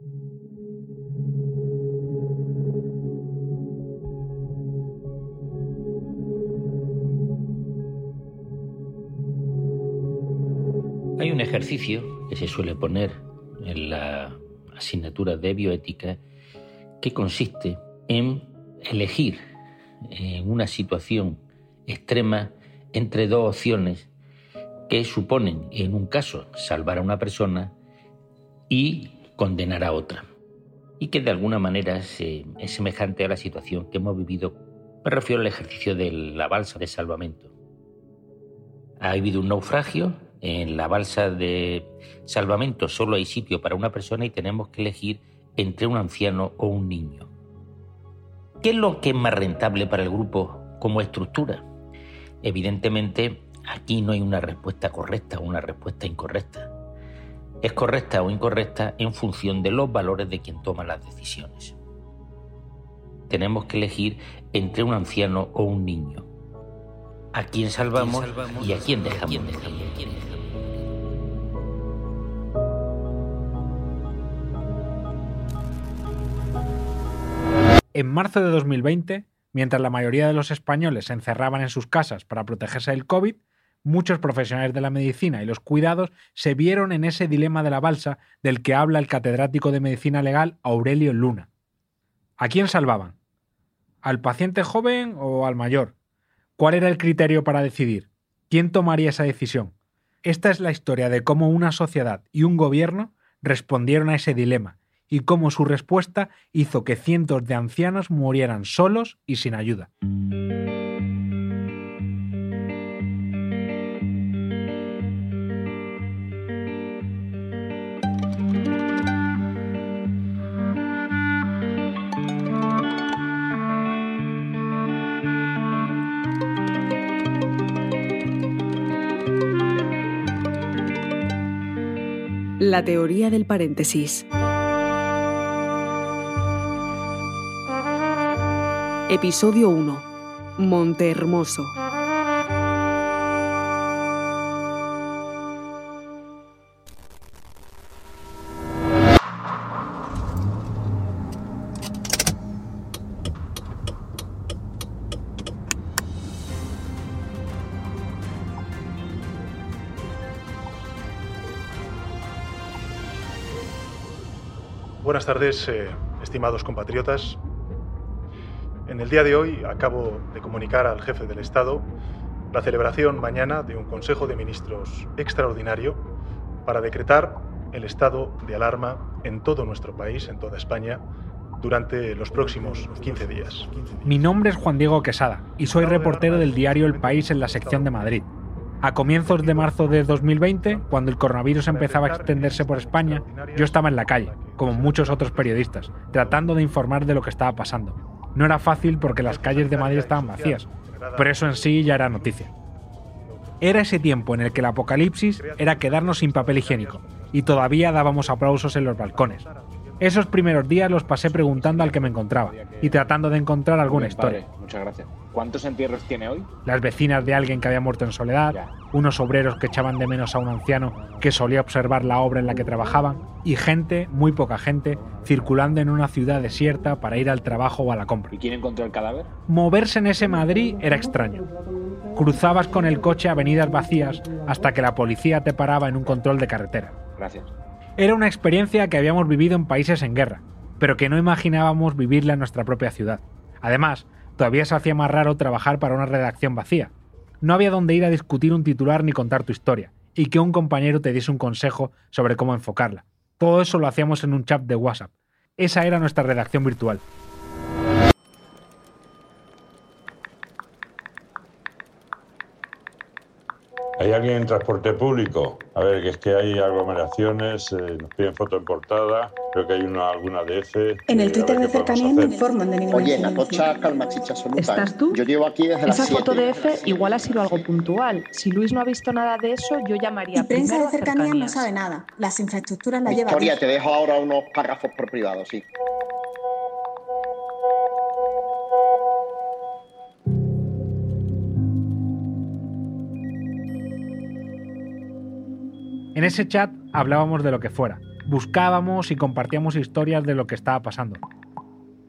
Hay un ejercicio que se suele poner en la asignatura de bioética que consiste en elegir en una situación extrema entre dos opciones que suponen, en un caso, salvar a una persona y condenar a otra. Y que de alguna manera es, semejante a la situación que hemos vivido. Me refiero al ejercicio de la balsa de salvamento. Ha habido un naufragio, en la balsa de salvamento solo hay sitio para una persona y tenemos que elegir entre un anciano o un niño. ¿Qué es lo que es más rentable para el grupo como estructura? Evidentemente, aquí no hay una respuesta correcta o una respuesta incorrecta. Es correcta o incorrecta en función de los valores de quien toma las decisiones. Tenemos que elegir entre un anciano o un niño. A quién salvamos, y a quién dejamos. En marzo de 2020, mientras la mayoría de los españoles se encerraban en sus casas para protegerse del COVID, muchos profesionales de la medicina y los cuidados se vieron en ese dilema de la balsa del que habla el catedrático de medicina legal Aurelio Luna. ¿A quién salvaban? ¿Al paciente joven o al mayor? ¿Cuál era el criterio para decidir? ¿Quién tomaría esa decisión? Esta es la historia de cómo una sociedad y un gobierno respondieron a ese dilema y cómo su respuesta hizo que cientos de ancianos murieran solos y sin ayuda. La teoría del paréntesis. Episodio 1. Monte Hermoso. Buenas tardes, eh, estimados compatriotas. En el día de hoy acabo de comunicar al jefe del Estado la celebración mañana de un Consejo de Ministros extraordinario para decretar el estado de alarma en todo nuestro país, en toda España, durante los próximos 15 días. Mi nombre es Juan Diego Quesada y soy reportero del diario El País en la sección de Madrid. A comienzos de marzo de 2020, cuando el coronavirus empezaba a extenderse por España, yo estaba en la calle, como muchos otros periodistas, tratando de informar de lo que estaba pasando. No era fácil porque las calles de Madrid estaban vacías, pero eso en sí ya era noticia. Era ese tiempo en el que el apocalipsis era quedarnos sin papel higiénico, y todavía dábamos aplausos en los balcones. Esos primeros días los pasé preguntando al que me encontraba y tratando de encontrar alguna historia. muchas gracias. ¿Cuántos entierros tiene hoy? Las vecinas de alguien que había muerto en soledad, unos obreros que echaban de menos a un anciano que solía observar la obra en la que trabajaban, y gente, muy poca gente, circulando en una ciudad desierta para ir al trabajo o a la compra. ¿Y quién encontró el cadáver? Moverse en ese Madrid era extraño. Cruzabas con el coche avenidas vacías hasta que la policía te paraba en un control de carretera. Gracias. Era una experiencia que habíamos vivido en países en guerra, pero que no imaginábamos vivirla en nuestra propia ciudad. Además, todavía se hacía más raro trabajar para una redacción vacía. No había donde ir a discutir un titular ni contar tu historia, y que un compañero te diese un consejo sobre cómo enfocarla. Todo eso lo hacíamos en un chat de WhatsApp. Esa era nuestra redacción virtual. ¿Hay alguien en transporte público? A ver, que es que hay aglomeraciones, eh, nos piden foto en portada, creo que hay una, alguna DF. En el Twitter de cercanía no informan de ninguna Oye, la tocha calma chicha absoluta. ¿Estás tú? Yo llevo aquí desde Esa las foto de 7. F igual ha sido algo puntual. Si Luis no ha visto nada de eso, yo llamaría Y prensa de cercanía no sabe nada. Las infraestructuras las lleva Victoria, Dios. te dejo ahora unos párrafos por privado, sí. En ese chat hablábamos de lo que fuera, Buscábamos y compartíamos historias de lo que estaba pasando.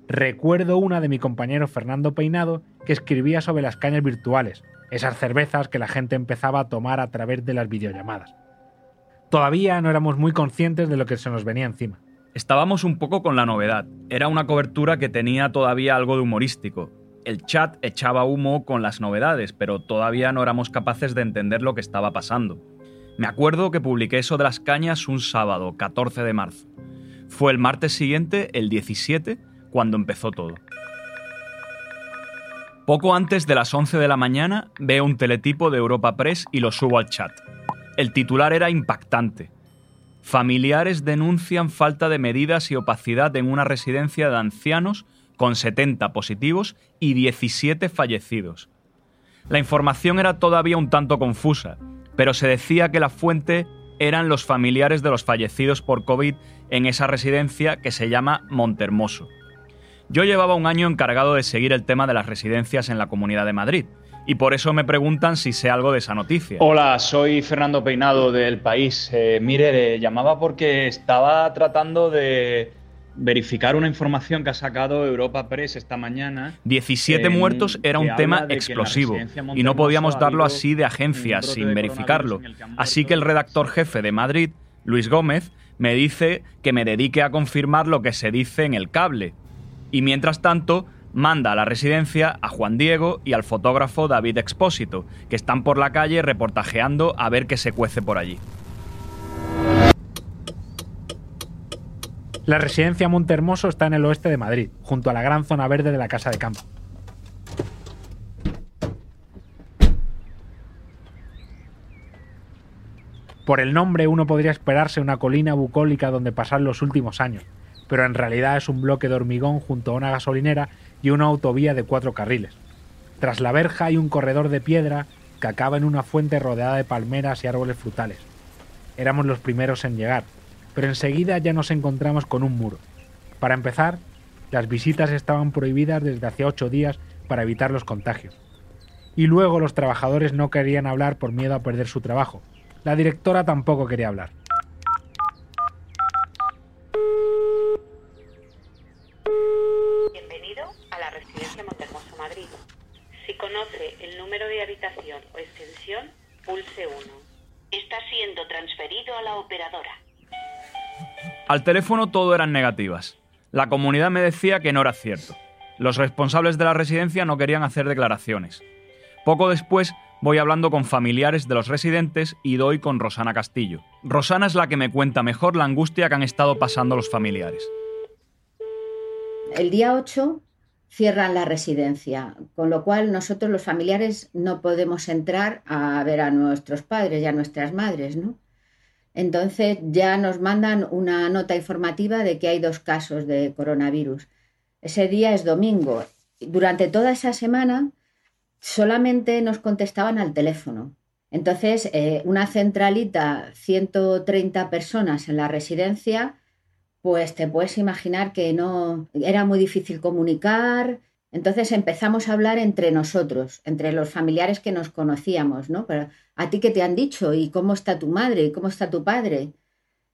Recuerdo una de mi compañero Fernando Peinado que escribía sobre las cañas virtuales, esas cervezas que la gente empezaba a tomar a través de las videollamadas. Todavía no éramos muy conscientes de lo que se nos venía encima. Estábamos un poco con la novedad. Era una cobertura que tenía todavía algo de humorístico. El chat echaba humo con las novedades, pero todavía no éramos capaces de entender lo que estaba pasando. Me acuerdo que publiqué eso de las cañas un sábado, 14 de marzo. Fue el martes siguiente, el 17, cuando empezó todo. Poco antes de las 11 de la mañana veo un teletipo de Europa Press y lo subo al chat. El titular era impactante. Familiares denuncian falta de medidas y opacidad en una residencia de ancianos con 70 positivos y 17 fallecidos. La información era todavía un tanto confusa, pero se decía que la fuente eran los familiares de los fallecidos por COVID en esa residencia que se llama Montermoso. Yo llevaba un año encargado de seguir el tema de las residencias en la Comunidad de Madrid, y por eso me preguntan si sé algo de esa noticia. Hola, soy Fernando Peinado del País. Eh, mire, le llamaba porque estaba tratando de verificar una información que ha sacado Europa Press esta mañana. 17 eh, muertos era un tema explosivo y no podíamos darlo así de agencia sin verificarlo. que Así que el redactor jefe de Madrid, Luis Gómez, me dice que me dedique a confirmar lo que se dice en el cable. Y mientras tanto, manda a la residencia a Juan Diego y al fotógrafo David Expósito, que están por la calle reportajeando a ver qué se cuece por allí. La residencia Montehermoso está en el oeste de Madrid, junto a la gran zona verde de la Casa de Campo. Por el nombre uno podría esperarse una colina bucólica donde pasar los últimos años, pero en realidad es un bloque de hormigón junto a una gasolinera y una autovía de cuatro carriles. Tras la verja hay un corredor de piedra que acaba en una fuente rodeada de palmeras y árboles frutales. Éramos los primeros en llegar, pero enseguida ya nos encontramos con un muro. Para empezar, las visitas estaban prohibidas desde hace ocho días para evitar los contagios. Y luego los trabajadores no querían hablar por miedo a perder su trabajo. La directora tampoco quería hablar. Bienvenido a la Residencia Montermoso Madrid. Si conoce el número de habitación o extensión, pulse 1. Está siendo transferido a la operadora. Al teléfono todo eran negativas. La comunidad me decía que no era cierto. Los responsables de la residencia no querían hacer declaraciones. Poco después voy hablando con familiares de los residentes y doy con Rosana Castillo. Rosana es la que me cuenta mejor la angustia que han estado pasando los familiares. El día 8 cierran la residencia, con lo cual nosotros los familiares no podemos entrar a ver a nuestros padres y a nuestras madres, ¿no? Entonces ya nos mandan una nota informativa de que hay dos casos de coronavirus. Ese día es domingo. Durante toda esa semana solamente nos contestaban al teléfono. Entonces, eh, una centralita, 130 personas en la residencia, pues te puedes imaginar que no era muy difícil comunicar. Entonces empezamos a hablar entre nosotros, entre los familiares que nos conocíamos, ¿no? Pero a ti qué te han dicho y cómo está tu madre y cómo está tu padre.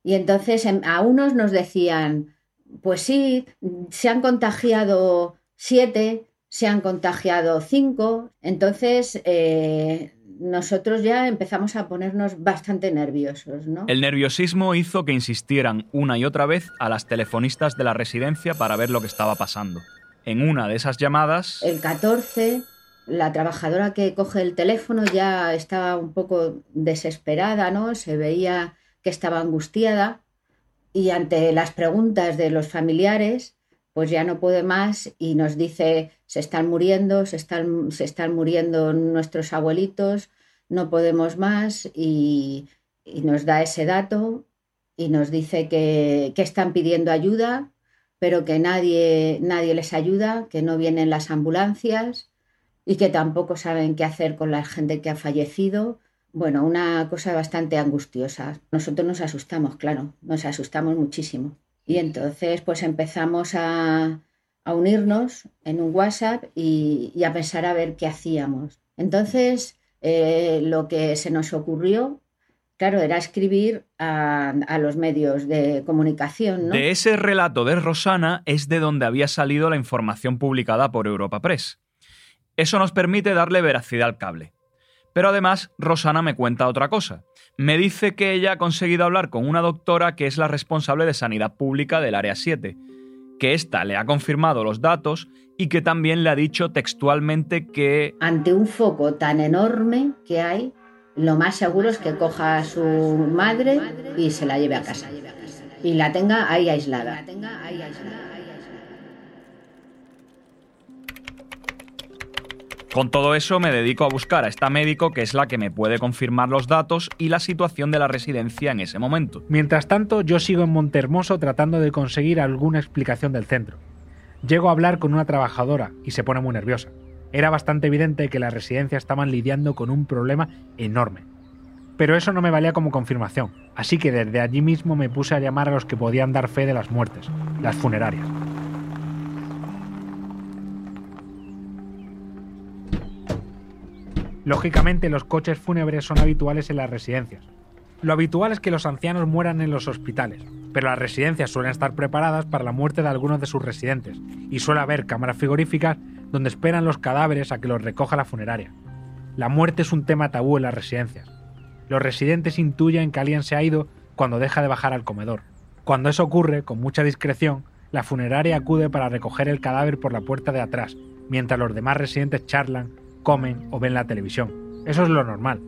Y entonces em, a unos nos decían, pues sí, se han contagiado siete, se han contagiado cinco. Entonces eh, nosotros ya empezamos a ponernos bastante nerviosos, ¿no? El nerviosismo hizo que insistieran una y otra vez a las telefonistas de la residencia para ver lo que estaba pasando. En una de esas llamadas... El 14, la trabajadora que coge el teléfono ya estaba un poco desesperada, ¿no? Se veía que estaba angustiada y ante las preguntas de los familiares, pues ya no puede más y nos dice, se están muriendo, se están, se están muriendo nuestros abuelitos, no podemos más y, y nos da ese dato y nos dice que, que están pidiendo ayuda, pero que nadie, nadie les ayuda, que no vienen las ambulancias y que tampoco saben qué hacer con la gente que ha fallecido. Bueno, una cosa bastante angustiosa. Nosotros nos asustamos, claro, nos asustamos muchísimo. Y entonces pues empezamos a, a unirnos en un WhatsApp y, a pensar a ver qué hacíamos. Entonces eh, lo que se nos ocurrió claro, era escribir a, a los medios de comunicación, ¿no? De ese relato de Rosana es de donde había salido la información publicada por Europa Press. Eso nos permite darle veracidad al cable. Pero además, Rosana me cuenta otra cosa. Me dice que ella ha conseguido hablar con una doctora que es la responsable de sanidad pública del Área 7, que ésta le ha confirmado los datos y que también le ha dicho textualmente que... Ante un foco tan enorme que hay, lo más seguro es que coja a su madre y se la lleve a casa. Y la tenga ahí aislada. Con todo eso me dedico a buscar a esta médico que es la que me puede confirmar los datos y la situación de la residencia en ese momento. Mientras tanto, yo sigo en Montehermoso tratando de conseguir alguna explicación del centro. Llego a hablar con una trabajadora y se pone muy nerviosa. Era bastante evidente que la residencia estaban lidiando con un problema enorme. Pero eso no me valía como confirmación, así que desde allí mismo me puse a llamar a los que podían dar fe de las muertes, las funerarias. Lógicamente los coches fúnebres son habituales en las residencias. Lo habitual es que los ancianos mueran en los hospitales, pero las residencias suelen estar preparadas para la muerte de algunos de sus residentes, y suele haber cámaras frigoríficas donde esperan los cadáveres a que los recoja la funeraria. La muerte es un tema tabú en las residencias. Los residentes intuyen que alguien se ha ido cuando deja de bajar al comedor. Cuando eso ocurre, con mucha discreción, la funeraria acude para recoger el cadáver por la puerta de atrás, mientras los demás residentes charlan, comen o ven la televisión. Eso es lo normal.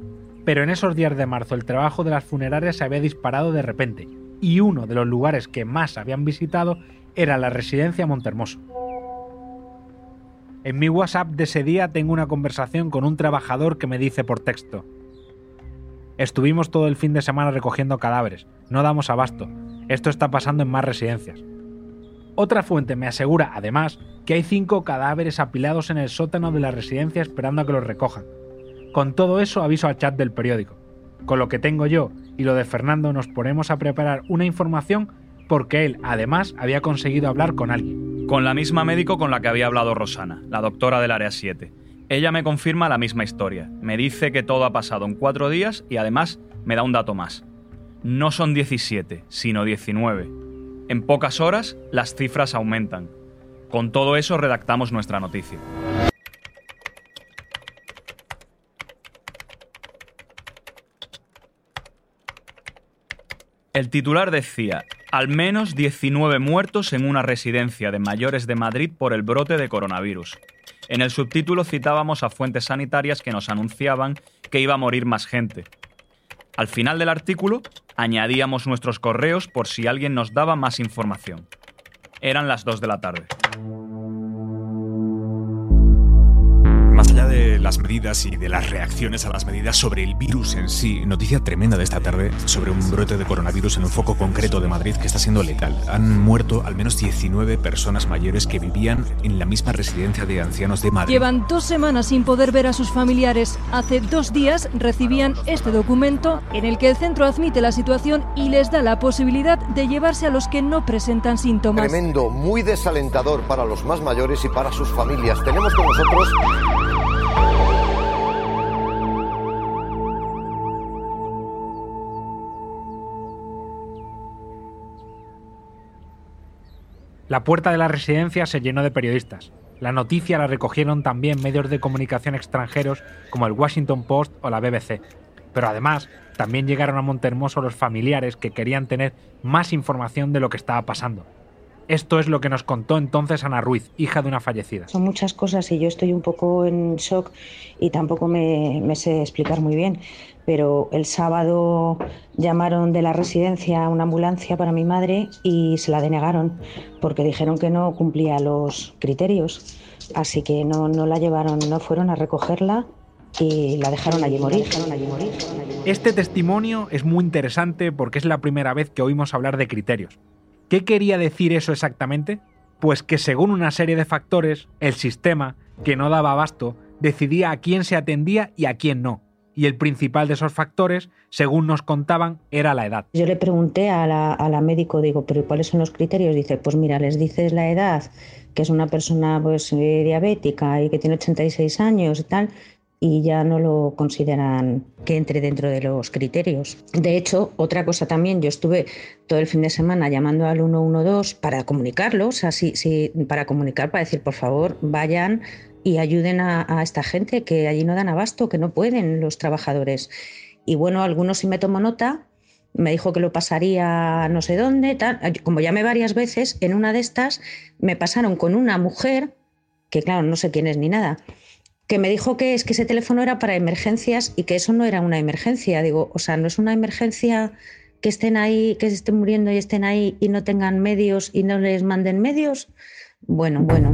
Pero en esos días de marzo el trabajo de las funerarias se había disparado de repente, y uno de los lugares que más habían visitado era la residencia Montermoso. En mi WhatsApp de ese día tengo una conversación con un trabajador que me dice por texto. Estuvimos todo el fin de semana recogiendo cadáveres, no damos abasto, esto está pasando en más residencias. Otra fuente me asegura, además, que hay cinco cadáveres apilados en el sótano de la residencia esperando a que los recojan. Con todo eso aviso al chat del periódico. Con lo que tengo yo y lo de Fernando nos ponemos a preparar una información porque él, además, había conseguido hablar con alguien. Con la misma médico con la que había hablado Rosana, la doctora del área 7. Ella me confirma la misma historia. Me dice que todo ha pasado en cuatro días y además me da un dato más. No son 17, sino 19. En pocas horas las cifras aumentan. Con todo eso redactamos nuestra noticia. El titular decía, al menos 19 muertos en una residencia de mayores de Madrid por el brote de coronavirus. En el subtítulo citábamos a fuentes sanitarias que nos anunciaban que iba a morir más gente. Al final del artículo añadíamos nuestros correos por si alguien nos daba más información. Eran las 2 de la tarde. Allá de las medidas y de las reacciones a las medidas sobre el virus en sí, noticia tremenda de esta tarde sobre un brote de coronavirus en un foco concreto de Madrid que está siendo letal. Han muerto al menos 19 personas mayores que vivían en la misma residencia de ancianos de Madrid. Llevan dos semanas sin poder ver a sus familiares. Hace dos días recibían este documento en el que el centro admite la situación y les da la posibilidad de llevarse a los que no presentan síntomas. Tremendo, muy desalentador para los más mayores y para sus familias. Tenemos con nosotros La puerta de la residencia se llenó de periodistas. La noticia la recogieron también medios de comunicación extranjeros como el Washington Post o la BBC. Pero además, también llegaron a Montermoso los familiares que querían tener más información de lo que estaba pasando. Esto es lo que nos contó entonces Ana Ruiz, hija de una fallecida. Son muchas cosas y yo estoy un poco en shock y tampoco me, me sé explicar muy bien. Pero el sábado llamaron de la residencia a una ambulancia para mi madre y se la denegaron porque dijeron que no cumplía los criterios. Así que no, no la llevaron, no fueron a recogerla y la dejaron allí morir. Dejaron allí morir. Este testimonio es muy interesante porque es la primera vez que oímos hablar de criterios. ¿Qué quería decir eso exactamente? Pues que según una serie de factores, el sistema, que no daba abasto, decidía a quién se atendía y a quién no. Y el principal de esos factores, según nos contaban, era la edad. Yo le pregunté a la, médico, digo, ¿pero cuáles son los criterios? Dice, pues mira, les dices la edad, que es una persona pues, eh, diabética y que tiene 86 años y tal, y ya no lo consideran que entre dentro de los criterios. De hecho, otra cosa también, yo estuve todo el fin de semana llamando al 112 para comunicarlos, así, sí, para comunicar, para decir, por favor, vayan y ayuden a, esta gente que allí no dan abasto, que no pueden los trabajadores. Y bueno, algunos sí me tomó nota, me dijo que lo pasaría no sé dónde, tal. como llamé varias veces, en una de estas me pasaron con una mujer, que claro, no sé quién es ni nada, que me dijo que es que ese teléfono era para emergencias y que eso no era una emergencia. Digo, o sea, no es una emergencia que estén ahí, que se estén muriendo y estén ahí y no tengan medios y no les manden medios. Bueno, bueno.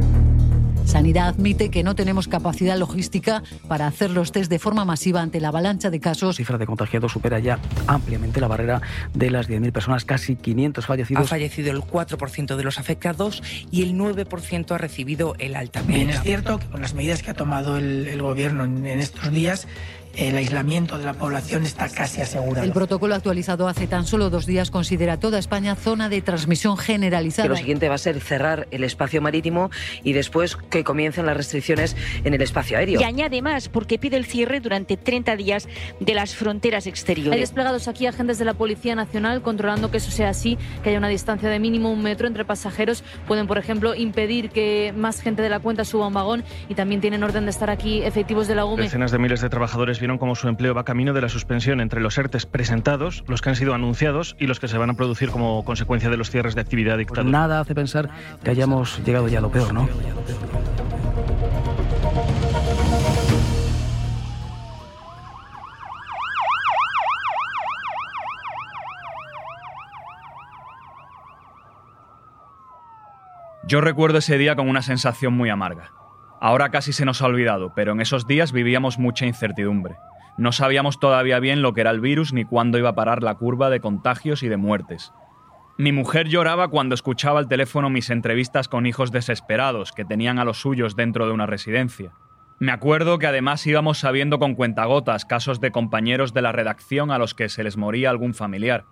Sanidad admite que no tenemos capacidad logística para hacer los test de forma masiva ante la avalancha de casos. La cifra de contagiados supera ya ampliamente la barrera de las 10.000 personas, casi 500 fallecidos. Ha fallecido el 4% de los afectados y el 9% ha recibido el alta médica. Bien, es cierto que con las medidas que ha tomado el, el gobierno en, en estos días, el aislamiento de la población está casi asegurado. El protocolo actualizado hace tan solo dos días considera toda España zona de transmisión generalizada. Que lo siguiente va a ser cerrar el espacio marítimo y después que comiencen las restricciones en el espacio aéreo. Y añade más porque pide el cierre durante 30 días de las fronteras exteriores. Hay desplegados aquí agentes de la Policía Nacional controlando que eso sea así, que haya una distancia de mínimo un metro entre pasajeros. Pueden, por ejemplo, impedir que más gente de la cuenta suba a un vagón y también tienen orden de estar aquí efectivos de la UME. Decenas de miles de trabajadores vieron cómo su empleo va camino de la suspensión entre los ERTES presentados, los que han sido anunciados y los que se van a producir como consecuencia de los cierres de actividad dictadura. Pues nada hace pensar que hayamos llegado ya a lo peor, ¿no? Yo recuerdo ese día con una sensación muy amarga. Ahora casi se nos ha olvidado, pero en esos días vivíamos mucha incertidumbre. No sabíamos todavía bien lo que era el virus ni cuándo iba a parar la curva de contagios y de muertes. Mi mujer lloraba cuando escuchaba al teléfono mis entrevistas con hijos desesperados que tenían a los suyos dentro de una residencia. Me acuerdo que además íbamos sabiendo con cuentagotas casos de compañeros de la redacción a los que se les moría algún familiar.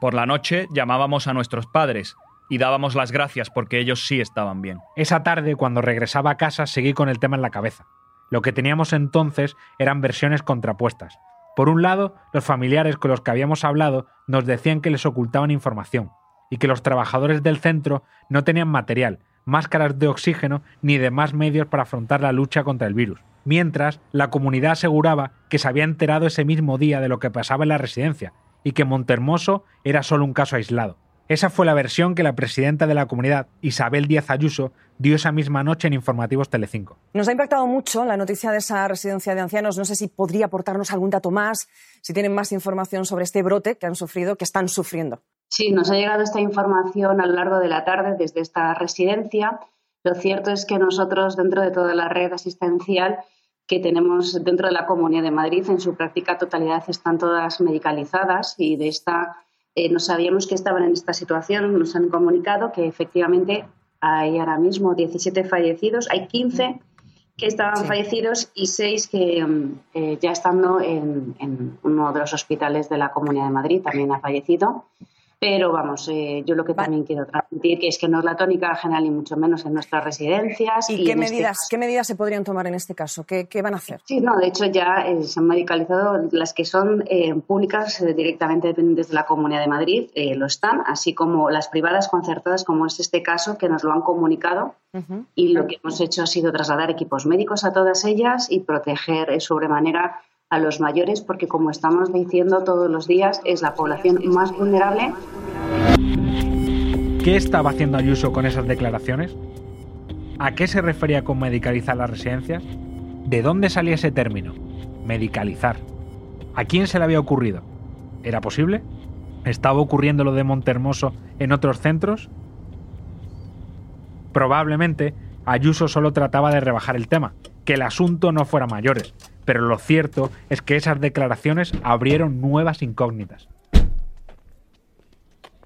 Por la noche llamábamos a nuestros padres y dábamos las gracias porque ellos sí estaban bien. Esa tarde, cuando regresaba a casa, seguí con el tema en la cabeza. Lo que teníamos entonces eran versiones contrapuestas. Por un lado, los familiares con los que habíamos hablado nos decían que les ocultaban información y que los trabajadores del centro no tenían material, máscaras de oxígeno ni demás medios para afrontar la lucha contra el virus. Mientras, la comunidad aseguraba que se había enterado ese mismo día de lo que pasaba en la residencia y que Montermoso era solo un caso aislado. Esa fue la versión que la presidenta de la comunidad, Isabel Díaz Ayuso, dio esa misma noche en Informativos Telecinco. Nos ha impactado mucho la noticia de esa residencia de ancianos. No sé si podría aportarnos algún dato más, si tienen más información sobre este brote que han sufrido, que están sufriendo. Sí, nos ha llegado esta información a lo largo de la tarde desde esta residencia. Lo cierto es que nosotros, dentro de toda la red asistencial que tenemos dentro de la Comunidad de Madrid, en su práctica totalidad están todas medicalizadas y de esta eh, no sabíamos que estaban en esta situación. Nos han comunicado que efectivamente hay ahora mismo 17 fallecidos, hay 15 que estaban sí. fallecidos y 6 que eh, ya estando en, en, uno de los hospitales de la Comunidad de Madrid también ha fallecido. Pero vamos, eh, yo lo que también quiero transmitir que es que no es la tónica general ni mucho menos en nuestras residencias. ¿Y, y qué, medidas, este ¿qué medidas se podrían tomar en este caso? ¿Qué, qué van a hacer? Sí, no, de hecho ya eh, se han medicalizado las que son eh, públicas directamente dependientes de la Comunidad de Madrid, lo están, así como las privadas concertadas, como es este caso, que nos lo han comunicado. Uh -huh. Y lo que hemos hecho ha sido trasladar equipos médicos a todas ellas y proteger sobremanera a los mayores porque, como estamos diciendo todos los días, es la población más vulnerable. ¿Qué estaba haciendo Ayuso con esas declaraciones? ¿A qué se refería con medicalizar las residencias? ¿De dónde salía ese término? Medicalizar. ¿A quién se le había ocurrido? ¿Era posible? ¿Estaba ocurriendo lo de Montermoso en otros centros? Probablemente Ayuso solo trataba de rebajar el tema, que el asunto no fuera mayores, pero lo cierto es que esas declaraciones abrieron nuevas incógnitas.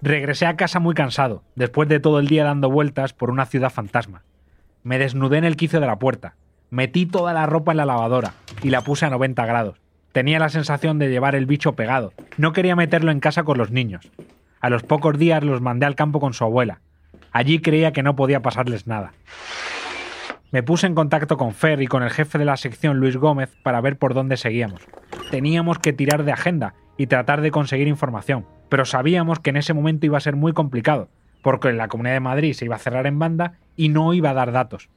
Regresé a casa muy cansado, después de todo el día dando vueltas por una ciudad fantasma. Me desnudé en el quicio de la puerta, metí toda la ropa en la lavadora y la puse a 90 grados. Tenía la sensación de llevar el bicho pegado. No quería meterlo en casa con los niños. A los pocos días los mandé al campo con su abuela. Allí creía que no podía pasarles nada. Me puse en contacto con Fer y con el jefe de la sección, Luis Gómez, para ver por dónde seguíamos. Teníamos que tirar de agenda y tratar de conseguir información, pero sabíamos que en ese momento iba a ser muy complicado, porque la Comunidad de Madrid se iba a cerrar en banda y no iba a dar datos.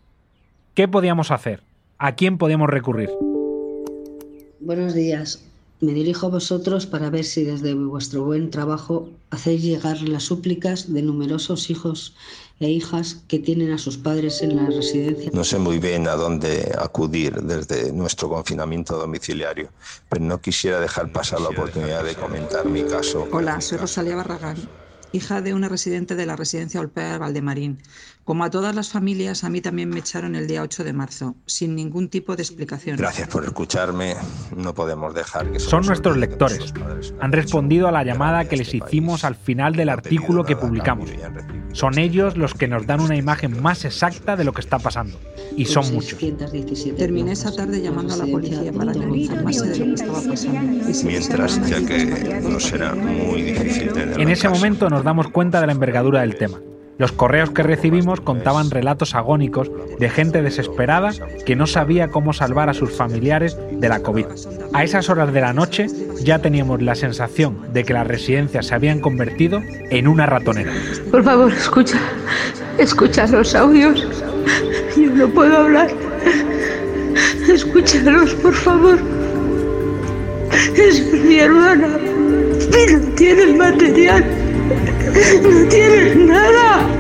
¿Qué podíamos hacer? ¿A quién podíamos recurrir? Buenos días. Me dirijo a vosotros para ver si desde vuestro buen trabajo hacéis llegar las súplicas de numerosos hijos e hijas que tienen a sus padres en la residencia. No sé muy bien a dónde acudir desde nuestro confinamiento domiciliario, pero no quisiera dejar pasar la oportunidad de comentar mi caso. Hola, soy Rosalía Barragán, hija de una residente de la residencia Olpea Valdemarín. Como a todas las familias, a mí también me echaron el día 8 de marzo, sin ningún tipo de explicación. Gracias por escucharme. No podemos dejar que Son nuestros lectores. Han respondido a la llamada que les hicimos al final del artículo que publicamos. Son ellos los que nos dan una imagen más exacta de lo que está pasando. Y son muchos. Terminé esa tarde llamando a la policía para que informase de lo que estaba pasando. Mientras, ya que no será muy difícil tener. En ese momento nos damos cuenta de la envergadura del tema. Los correos que recibimos contaban relatos agónicos de gente desesperada que no sabía cómo salvar a sus familiares de la COVID. A esas horas de la noche ya teníamos la sensación de que las residencias se habían convertido en una ratonera. Por favor, escucha, escucha los audios. Yo no puedo hablar. Escúchalos, por favor. Es mi hermana. Y no tiene el material. No tienes nada.